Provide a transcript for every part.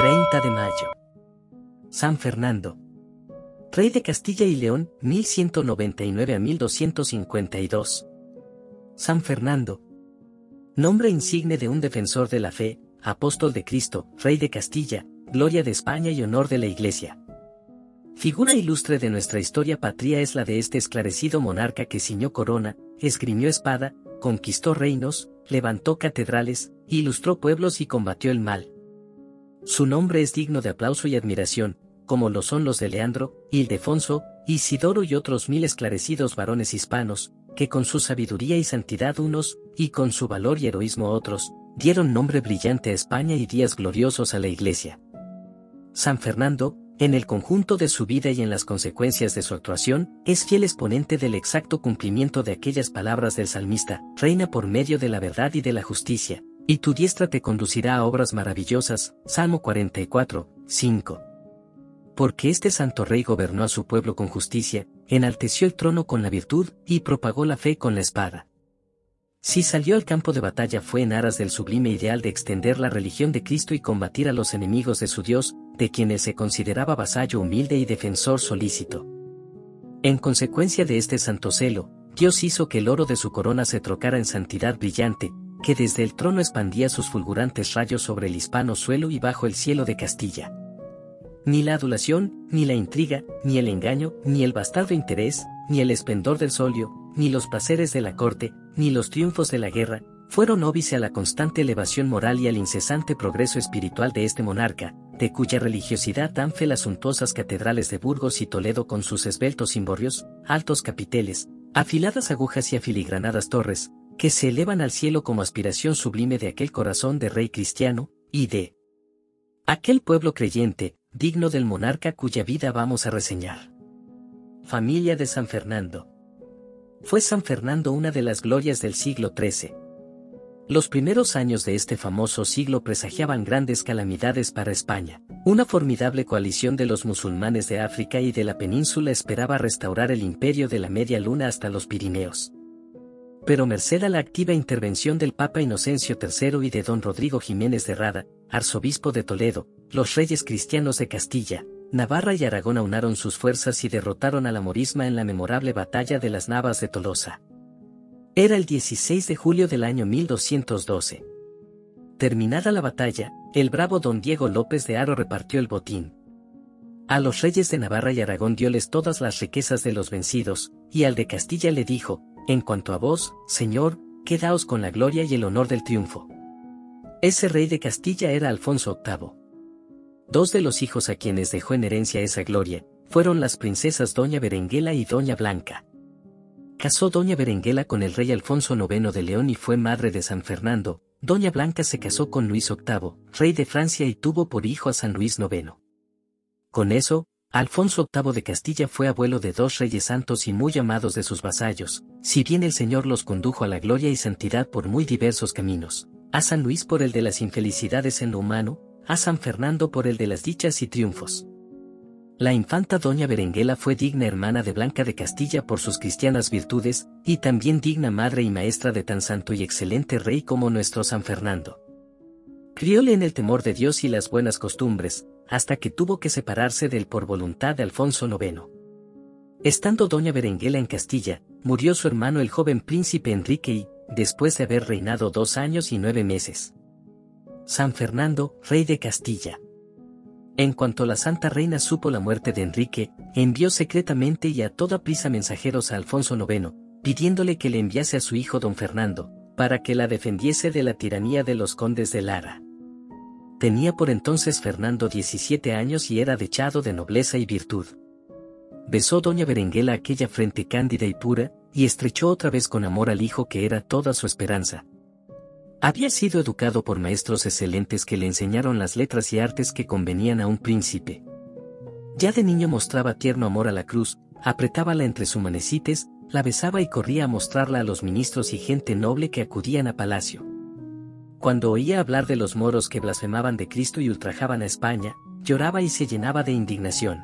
30 de mayo. San Fernando. Rey de Castilla y León, 1199 a 1252. San Fernando. Nombre insigne de un defensor de la fe, apóstol de Cristo, Rey de Castilla, gloria de España y honor de la Iglesia. Figura ilustre de nuestra historia patria es la de este esclarecido monarca que ciñó corona, esgrimió espada, conquistó reinos, levantó catedrales, ilustró pueblos y combatió el mal. Su nombre es digno de aplauso y admiración, como lo son los de Leandro, Ildefonso, Isidoro y otros mil esclarecidos varones hispanos, que con su sabiduría y santidad unos, y con su valor y heroísmo otros, dieron nombre brillante a España y días gloriosos a la Iglesia. San Fernando, en el conjunto de su vida y en las consecuencias de su actuación, es fiel exponente del exacto cumplimiento de aquellas palabras del salmista, reina por medio de la verdad y de la justicia, y tu diestra te conducirá a obras maravillosas, Salmo 44, 5. Porque este santo rey gobernó a su pueblo con justicia, enalteció el trono con la virtud, y propagó la fe con la espada. Si salió al campo de batalla fue en aras del sublime ideal de extender la religión de Cristo y combatir a los enemigos de su Dios, de quienes se consideraba vasallo humilde y defensor solícito. En consecuencia de este santo celo, Dios hizo que el oro de su corona se trocara en santidad brillante, que desde el trono expandía sus fulgurantes rayos sobre el hispano suelo y bajo el cielo de Castilla. Ni la adulación, ni la intriga, ni el engaño, ni el bastardo interés, ni el esplendor del solio, ni los placeres de la corte, ni los triunfos de la guerra, fueron óbice a la constante elevación moral y al incesante progreso espiritual de este monarca, de cuya religiosidad dan fe las suntuosas catedrales de Burgos y Toledo con sus esbeltos cimborrios, altos capiteles, afiladas agujas y afiligranadas torres, que se elevan al cielo como aspiración sublime de aquel corazón de rey cristiano, y de aquel pueblo creyente, digno del monarca cuya vida vamos a reseñar. Familia de San Fernando. Fue San Fernando una de las glorias del siglo XIII. Los primeros años de este famoso siglo presagiaban grandes calamidades para España. Una formidable coalición de los musulmanes de África y de la península esperaba restaurar el imperio de la Media Luna hasta los Pirineos. Pero merced a la activa intervención del Papa Inocencio III y de don Rodrigo Jiménez de Rada, arzobispo de Toledo, los reyes cristianos de Castilla, Navarra y Aragón aunaron sus fuerzas y derrotaron a la morisma en la memorable batalla de las Navas de Tolosa. Era el 16 de julio del año 1212. Terminada la batalla, el bravo don Diego López de Haro repartió el botín. A los reyes de Navarra y Aragón dioles todas las riquezas de los vencidos, y al de Castilla le dijo, en cuanto a vos, señor, quedaos con la gloria y el honor del triunfo. Ese rey de Castilla era Alfonso VIII. Dos de los hijos a quienes dejó en herencia esa gloria, fueron las princesas Doña Berenguela y Doña Blanca. Casó Doña Berenguela con el rey Alfonso IX de León y fue madre de San Fernando, Doña Blanca se casó con Luis VIII, rey de Francia y tuvo por hijo a San Luis IX. Con eso, Alfonso VIII de Castilla fue abuelo de dos reyes santos y muy amados de sus vasallos, si bien el Señor los condujo a la gloria y santidad por muy diversos caminos, a San Luis por el de las infelicidades en lo humano, a San Fernando por el de las dichas y triunfos. La infanta doña Berenguela fue digna hermana de Blanca de Castilla por sus cristianas virtudes, y también digna madre y maestra de tan santo y excelente rey como nuestro San Fernando. Crióle en el temor de Dios y las buenas costumbres, hasta que tuvo que separarse del por voluntad de Alfonso IX. Estando doña Berenguela en Castilla, murió su hermano el joven príncipe Enrique y, después de haber reinado dos años y nueve meses, San Fernando, rey de Castilla. En cuanto la Santa Reina supo la muerte de Enrique, envió secretamente y a toda prisa mensajeros a Alfonso IX, pidiéndole que le enviase a su hijo don Fernando, para que la defendiese de la tiranía de los condes de Lara. Tenía por entonces Fernando 17 años y era dechado de nobleza y virtud. Besó doña Berenguela aquella frente cándida y pura, y estrechó otra vez con amor al hijo que era toda su esperanza, había sido educado por maestros excelentes que le enseñaron las letras y artes que convenían a un príncipe. Ya de niño mostraba tierno amor a la cruz, apretábala entre sus manecites, la besaba y corría a mostrarla a los ministros y gente noble que acudían a palacio. Cuando oía hablar de los moros que blasfemaban de Cristo y ultrajaban a España, lloraba y se llenaba de indignación.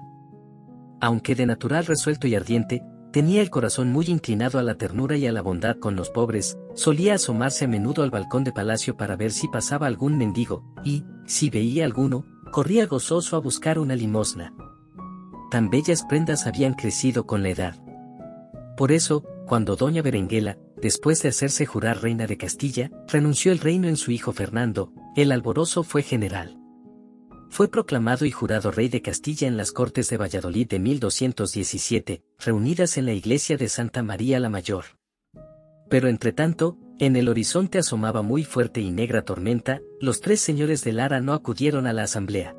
Aunque de natural resuelto y ardiente, Tenía el corazón muy inclinado a la ternura y a la bondad con los pobres, solía asomarse a menudo al balcón de palacio para ver si pasaba algún mendigo, y, si veía alguno, corría gozoso a buscar una limosna. Tan bellas prendas habían crecido con la edad. Por eso, cuando doña Berenguela, después de hacerse jurar reina de Castilla, renunció el reino en su hijo Fernando, el alborozo fue general. Fue proclamado y jurado rey de Castilla en las Cortes de Valladolid de 1217, reunidas en la iglesia de Santa María la Mayor. Pero entretanto, en el horizonte asomaba muy fuerte y negra tormenta, los tres señores de Lara no acudieron a la asamblea.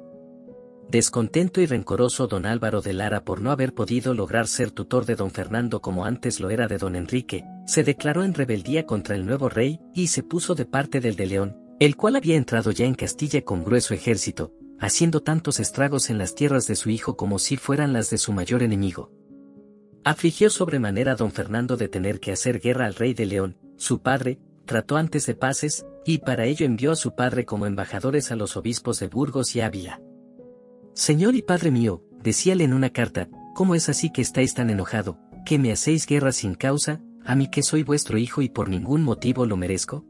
Descontento y rencoroso don Álvaro de Lara por no haber podido lograr ser tutor de don Fernando como antes lo era de don Enrique, se declaró en rebeldía contra el nuevo rey y se puso de parte del de León, el cual había entrado ya en Castilla con grueso ejército, haciendo tantos estragos en las tierras de su hijo como si fueran las de su mayor enemigo. Afligió sobremanera a don Fernando de tener que hacer guerra al rey de León, su padre, trató antes de paces, y para ello envió a su padre como embajadores a los obispos de Burgos y Ávila. Señor y Padre mío, decíale en una carta, ¿cómo es así que estáis tan enojado, que me hacéis guerra sin causa, a mí que soy vuestro hijo y por ningún motivo lo merezco?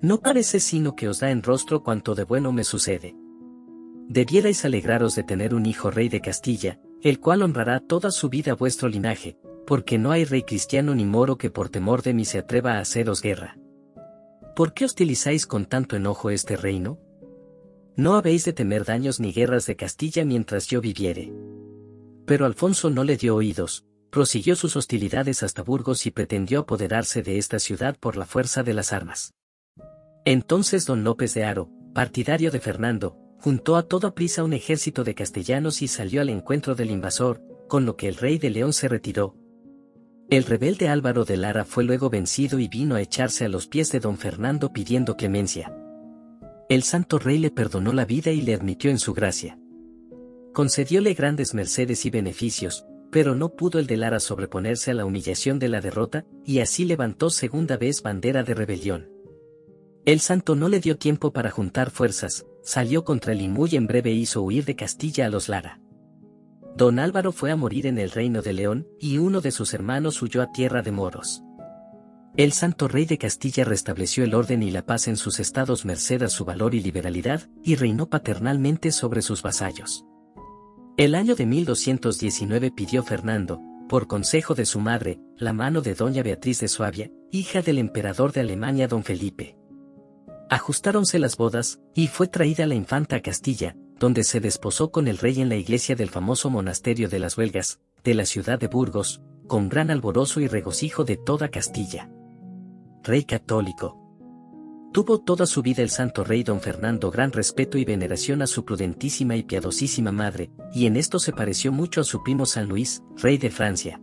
No parece sino que os da en rostro cuanto de bueno me sucede. Debierais alegraros de tener un hijo rey de Castilla, el cual honrará toda su vida vuestro linaje, porque no hay rey cristiano ni moro que por temor de mí se atreva a haceros guerra. ¿Por qué hostilizáis con tanto enojo este reino? No habéis de temer daños ni guerras de Castilla mientras yo viviere. Pero Alfonso no le dio oídos, prosiguió sus hostilidades hasta Burgos y pretendió apoderarse de esta ciudad por la fuerza de las armas. Entonces don López de Haro, partidario de Fernando, juntó a toda prisa un ejército de castellanos y salió al encuentro del invasor, con lo que el rey de León se retiró. El rebelde Álvaro de Lara fue luego vencido y vino a echarse a los pies de don Fernando pidiendo clemencia. El santo rey le perdonó la vida y le admitió en su gracia. Concedióle grandes mercedes y beneficios, pero no pudo el de Lara sobreponerse a la humillación de la derrota, y así levantó segunda vez bandera de rebelión. El santo no le dio tiempo para juntar fuerzas, salió contra él y muy en breve hizo huir de Castilla a los Lara. Don Álvaro fue a morir en el reino de León, y uno de sus hermanos huyó a tierra de moros. El santo rey de Castilla restableció el orden y la paz en sus estados merced a su valor y liberalidad, y reinó paternalmente sobre sus vasallos. El año de 1219 pidió Fernando, por consejo de su madre, la mano de doña Beatriz de Suabia, hija del emperador de Alemania don Felipe. Ajustáronse las bodas, y fue traída la infanta a Castilla, donde se desposó con el rey en la iglesia del famoso monasterio de las Huelgas, de la ciudad de Burgos, con gran alborozo y regocijo de toda Castilla rey católico. Tuvo toda su vida el santo rey don Fernando gran respeto y veneración a su prudentísima y piadosísima madre, y en esto se pareció mucho a su primo San Luis, rey de Francia.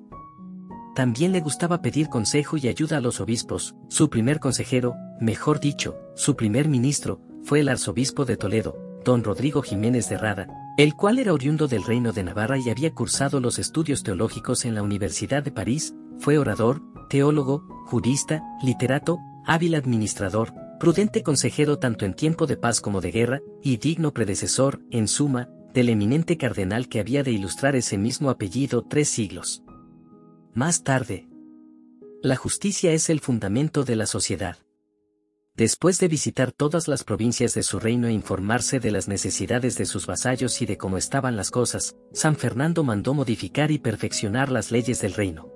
También le gustaba pedir consejo y ayuda a los obispos, su primer consejero, mejor dicho, su primer ministro, fue el arzobispo de Toledo, don Rodrigo Jiménez de Rada, el cual era oriundo del reino de Navarra y había cursado los estudios teológicos en la Universidad de París, fue orador, teólogo, jurista, literato, hábil administrador, prudente consejero tanto en tiempo de paz como de guerra, y digno predecesor, en suma, del eminente cardenal que había de ilustrar ese mismo apellido tres siglos. Más tarde. La justicia es el fundamento de la sociedad. Después de visitar todas las provincias de su reino e informarse de las necesidades de sus vasallos y de cómo estaban las cosas, San Fernando mandó modificar y perfeccionar las leyes del reino.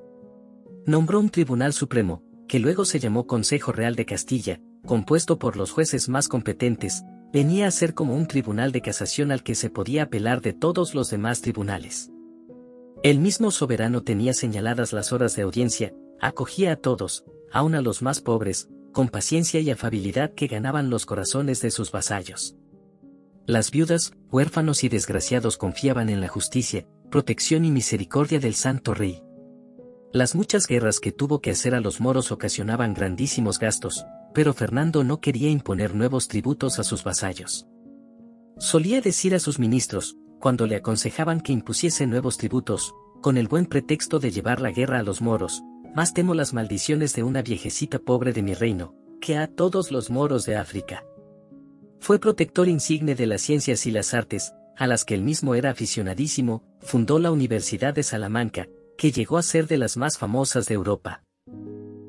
Nombró un tribunal supremo, que luego se llamó Consejo Real de Castilla, compuesto por los jueces más competentes, venía a ser como un tribunal de casación al que se podía apelar de todos los demás tribunales. El mismo soberano tenía señaladas las horas de audiencia, acogía a todos, aun a los más pobres, con paciencia y afabilidad que ganaban los corazones de sus vasallos. Las viudas, huérfanos y desgraciados confiaban en la justicia, protección y misericordia del Santo Rey. Las muchas guerras que tuvo que hacer a los moros ocasionaban grandísimos gastos, pero Fernando no quería imponer nuevos tributos a sus vasallos. Solía decir a sus ministros, cuando le aconsejaban que impusiese nuevos tributos, con el buen pretexto de llevar la guerra a los moros, más temo las maldiciones de una viejecita pobre de mi reino, que a todos los moros de África. Fue protector insigne de las ciencias y las artes, a las que él mismo era aficionadísimo, fundó la Universidad de Salamanca, que llegó a ser de las más famosas de Europa.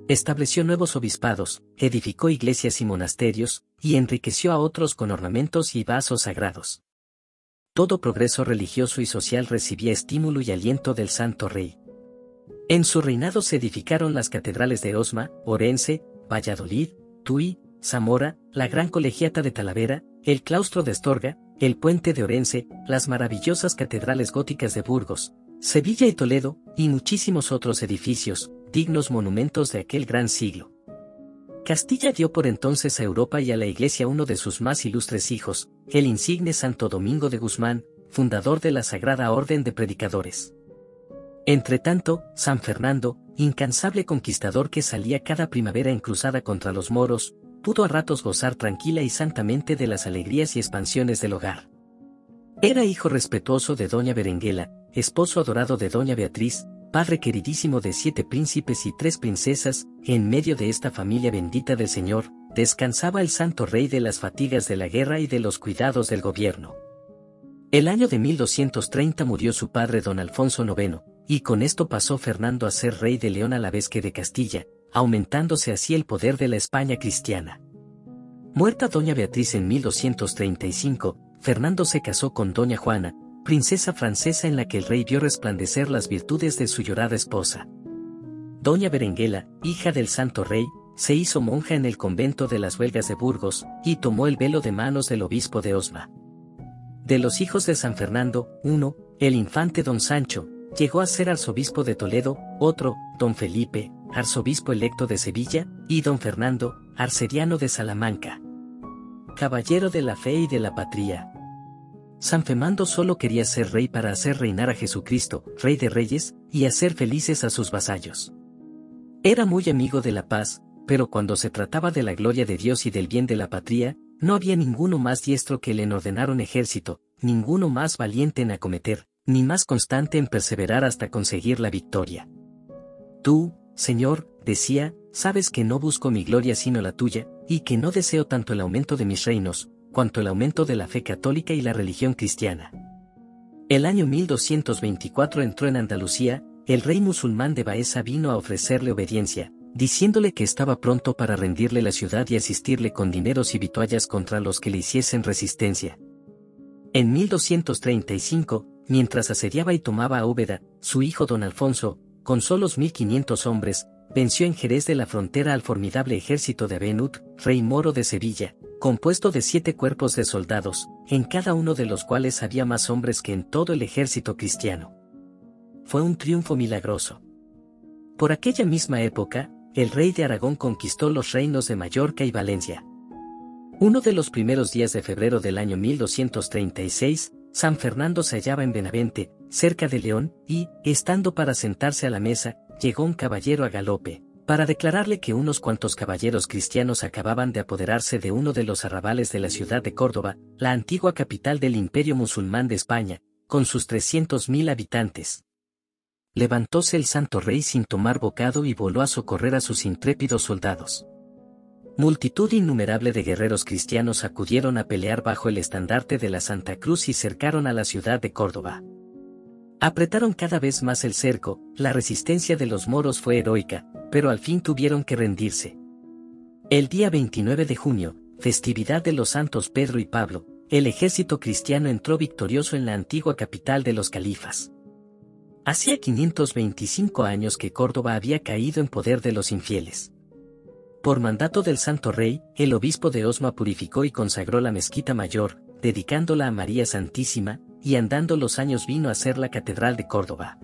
Estableció nuevos obispados, edificó iglesias y monasterios, y enriqueció a otros con ornamentos y vasos sagrados. todo progreso religioso y social recibía estímulo y aliento del Santo Rey. En su reinado se edificaron las catedrales de Osma, Orense, Valladolid, Tui, Zamora, la Gran Colegiata de Talavera, el Claustro de Estorga, el Puente de Orense, las maravillosas catedrales góticas de Burgos, Sevilla y Toledo, y muchísimos otros edificios, dignos monumentos de aquel gran siglo. Castilla dio por entonces a Europa y a la Iglesia uno de sus más ilustres hijos, el insigne Santo Domingo de Guzmán, fundador de la Sagrada Orden de Predicadores. Entretanto, San Fernando, incansable conquistador que salía cada primavera en cruzada contra los moros, pudo a ratos gozar tranquila y santamente de las alegrías y expansiones del hogar. Era hijo respetuoso de doña Berenguela, esposo adorado de doña Beatriz, padre queridísimo de siete príncipes y tres princesas, en medio de esta familia bendita del Señor, descansaba el santo rey de las fatigas de la guerra y de los cuidados del gobierno. El año de 1230 murió su padre don Alfonso IX, y con esto pasó Fernando a ser rey de León a la vez que de Castilla, aumentándose así el poder de la España cristiana. Muerta doña Beatriz en 1235, Fernando se casó con doña Juana, princesa francesa en la que el rey vio resplandecer las virtudes de su llorada esposa. Doña Berenguela, hija del santo rey, se hizo monja en el convento de las Huelgas de Burgos, y tomó el velo de manos del obispo de Osma. De los hijos de San Fernando, uno, el infante don Sancho, llegó a ser arzobispo de Toledo, otro, don Felipe, arzobispo electo de Sevilla, y don Fernando, arcediano de Salamanca. Caballero de la fe y de la patria. San Fernando solo quería ser rey para hacer reinar a Jesucristo, rey de reyes, y hacer felices a sus vasallos. Era muy amigo de la paz, pero cuando se trataba de la gloria de Dios y del bien de la patria, no había ninguno más diestro que le ordenar un ejército, ninguno más valiente en acometer, ni más constante en perseverar hasta conseguir la victoria. Tú, Señor, decía, sabes que no busco mi gloria sino la tuya, y que no deseo tanto el aumento de mis reinos, cuanto el aumento de la fe católica y la religión cristiana. El año 1224 entró en Andalucía, el rey musulmán de Baeza vino a ofrecerle obediencia, diciéndole que estaba pronto para rendirle la ciudad y asistirle con dineros y vituallas contra los que le hiciesen resistencia. En 1235, mientras asediaba y tomaba a Úbeda, su hijo don Alfonso, con solos 1500 hombres, venció en Jerez de la frontera al formidable ejército de Abenut, rey moro de Sevilla, compuesto de siete cuerpos de soldados, en cada uno de los cuales había más hombres que en todo el ejército cristiano. Fue un triunfo milagroso. Por aquella misma época, el rey de Aragón conquistó los reinos de Mallorca y Valencia. Uno de los primeros días de febrero del año 1236, San Fernando se hallaba en Benavente, cerca de León, y, estando para sentarse a la mesa, llegó un caballero a galope, para declararle que unos cuantos caballeros cristianos acababan de apoderarse de uno de los arrabales de la ciudad de Córdoba, la antigua capital del imperio musulmán de España, con sus 300.000 habitantes. Levantóse el santo rey sin tomar bocado y voló a socorrer a sus intrépidos soldados. Multitud innumerable de guerreros cristianos acudieron a pelear bajo el estandarte de la Santa Cruz y cercaron a la ciudad de Córdoba. Apretaron cada vez más el cerco, la resistencia de los moros fue heroica, pero al fin tuvieron que rendirse. El día 29 de junio, festividad de los santos Pedro y Pablo, el ejército cristiano entró victorioso en la antigua capital de los califas. Hacía 525 años que Córdoba había caído en poder de los infieles. Por mandato del Santo Rey, el obispo de Osma purificó y consagró la mezquita mayor, dedicándola a María Santísima, y andando los años vino a ser la Catedral de Córdoba.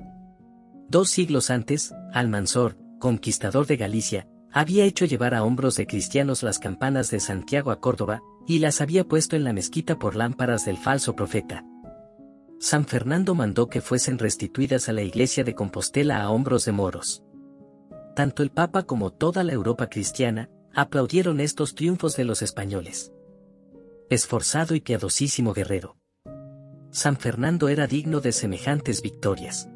Dos siglos antes, Almanzor, conquistador de Galicia, había hecho llevar a hombros de cristianos las campanas de Santiago a Córdoba, y las había puesto en la mezquita por lámparas del falso profeta. San Fernando mandó que fuesen restituidas a la iglesia de Compostela a hombros de moros tanto el Papa como toda la Europa cristiana, aplaudieron estos triunfos de los españoles. Esforzado y piadosísimo guerrero. San Fernando era digno de semejantes victorias.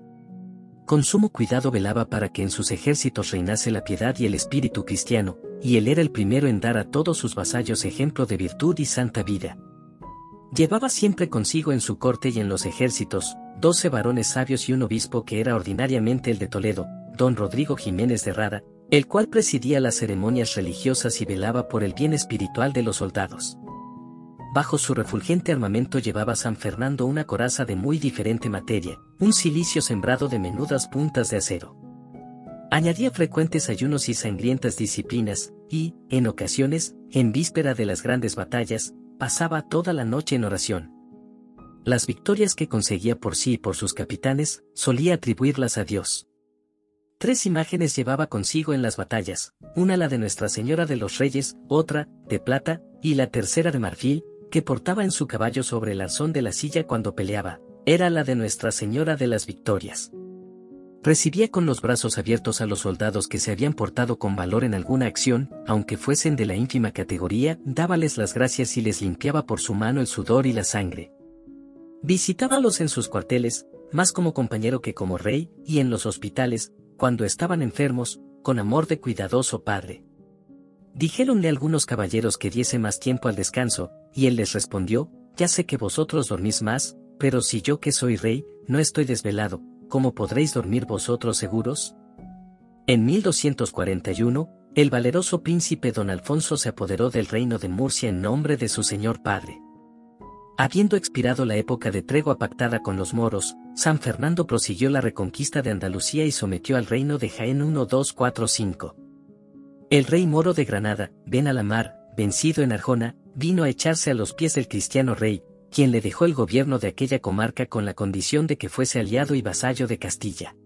Con sumo cuidado velaba para que en sus ejércitos reinase la piedad y el espíritu cristiano, y él era el primero en dar a todos sus vasallos ejemplo de virtud y santa vida. Llevaba siempre consigo en su corte y en los ejércitos, doce varones sabios y un obispo que era ordinariamente el de Toledo, don Rodrigo Jiménez de Rada, el cual presidía las ceremonias religiosas y velaba por el bien espiritual de los soldados. bajo su refulgente armamento llevaba San Fernando una coraza de muy diferente materia, un silicio sembrado de menudas puntas de acero. Añadía frecuentes ayunos y sangrientas disciplinas, y, en ocasiones, en víspera de las grandes batallas, pasaba toda la noche en oración. Las victorias que conseguía por sí y por sus capitanes, solía atribuirlas a Dios. Tres imágenes llevaba consigo en las batallas, una la de Nuestra Señora de los Reyes, otra, de plata, y la tercera de marfil, que portaba en su caballo sobre el arzón de la silla cuando peleaba, era la de Nuestra Señora de las Victorias. Recibía con los brazos abiertos a los soldados que se habían portado con valor en alguna acción, aunque fuesen de la ínfima categoría, dábales las gracias y les limpiaba por su mano el sudor y la sangre. Visitábalos en sus cuarteles, más como compañero que como rey, y en los hospitales, cuando estaban enfermos, con amor de cuidadoso padre. Dijéronle algunos caballeros que diese más tiempo al descanso, y él les respondió, ya sé que vosotros dormís más, pero si yo que soy rey, no estoy desvelado, ¿cómo podréis dormir vosotros seguros? En 1241, el valeroso príncipe don Alfonso se apoderó del reino de Murcia en nombre de su señor padre. Habiendo expirado la época de tregua pactada con los moros, San Fernando prosiguió la reconquista de Andalucía y sometió al reino de Jaén 1-2-4-5. El rey moro de Granada, Ben Alamar, vencido en Arjona, vino a echarse a los pies del cristiano rey, quien le dejó el gobierno de aquella comarca con la condición de que fuese aliado y vasallo de Castilla.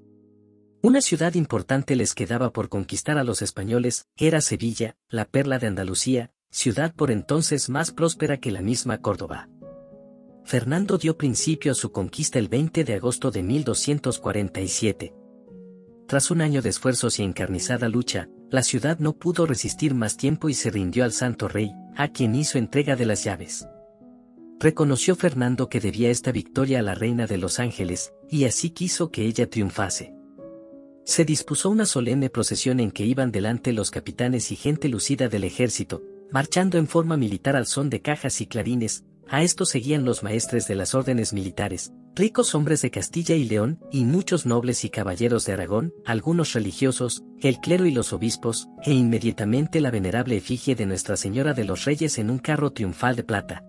Una ciudad importante les quedaba por conquistar a los españoles, era Sevilla, la perla de Andalucía, ciudad por entonces más próspera que la misma Córdoba. Fernando dio principio a su conquista el 20 de agosto de 1247. Tras un año de esfuerzos y encarnizada lucha, la ciudad no pudo resistir más tiempo y se rindió al Santo Rey, a quien hizo entrega de las llaves. Reconoció Fernando que debía esta victoria a la Reina de los Ángeles, y así quiso que ella triunfase. Se dispuso una solemne procesión en que iban delante los capitanes y gente lucida del ejército, marchando en forma militar al son de cajas y clarines, a esto seguían los maestres de las órdenes militares, ricos hombres de Castilla y León, y muchos nobles y caballeros de Aragón, algunos religiosos, el clero y los obispos, e inmediatamente la venerable efigie de Nuestra Señora de los Reyes en un carro triunfal de plata.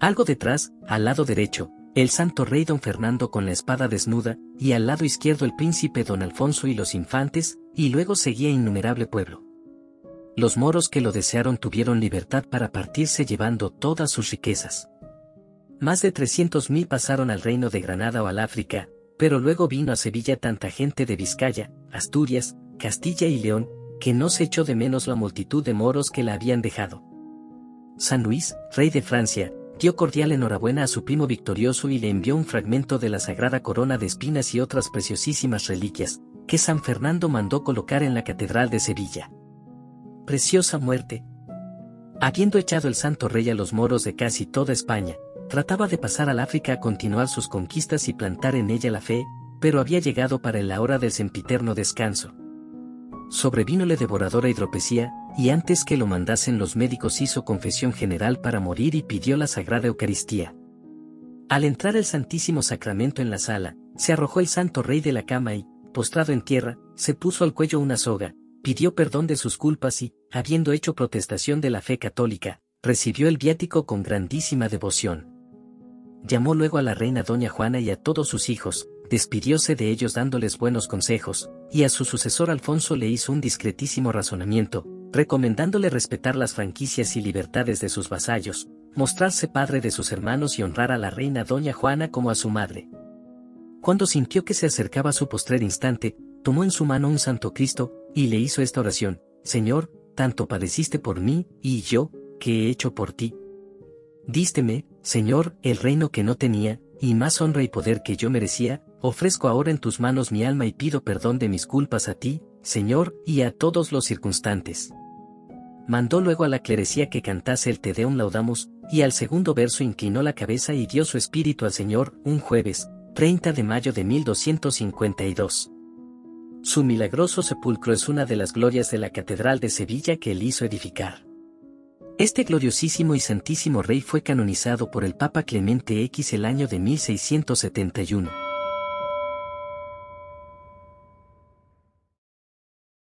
Algo detrás, al lado derecho, el santo rey don Fernando con la espada desnuda, y al lado izquierdo el príncipe don Alfonso y los infantes, y luego seguía innumerable pueblo los moros que lo desearon tuvieron libertad para partirse llevando todas sus riquezas. Más de 300.000 pasaron al reino de Granada o al África, pero luego vino a Sevilla tanta gente de Vizcaya, Asturias, Castilla y León, que no se echó de menos la multitud de moros que la habían dejado. San Luis, rey de Francia, dio cordial enhorabuena a su primo victorioso y le envió un fragmento de la sagrada corona de espinas y otras preciosísimas reliquias, que San Fernando mandó colocar en la Catedral de Sevilla preciosa muerte. Habiendo echado el santo rey a los moros de casi toda España, trataba de pasar al África a continuar sus conquistas y plantar en ella la fe, pero había llegado para la hora del sempiterno descanso. Sobrevínole devoradora hidropesía, y antes que lo mandasen los médicos hizo confesión general para morir y pidió la Sagrada Eucaristía. Al entrar el Santísimo Sacramento en la sala, se arrojó el santo rey de la cama y, postrado en tierra, se puso al cuello una soga, pidió perdón de sus culpas y, habiendo hecho protestación de la fe católica, recibió el viático con grandísima devoción. Llamó luego a la reina doña Juana y a todos sus hijos, despidióse de ellos dándoles buenos consejos, y a su sucesor Alfonso le hizo un discretísimo razonamiento, recomendándole respetar las franquicias y libertades de sus vasallos, mostrarse padre de sus hermanos y honrar a la reina doña Juana como a su madre. Cuando sintió que se acercaba su postrer instante, tomó en su mano un santo Cristo, y le hizo esta oración, Señor, tanto padeciste por mí, y yo, ¿qué he hecho por ti? Dísteme, Señor, el reino que no tenía, y más honra y poder que yo merecía, ofrezco ahora en tus manos mi alma y pido perdón de mis culpas a ti, Señor, y a todos los circunstantes. Mandó luego a la clerecía que cantase el Te Deum Laudamus, y al segundo verso inclinó la cabeza y dio su espíritu al Señor, un jueves, 30 de mayo de 1252. Su milagroso sepulcro es una de las glorias de la Catedral de Sevilla que él hizo edificar. Este gloriosísimo y santísimo rey fue canonizado por el Papa Clemente X el año de 1671.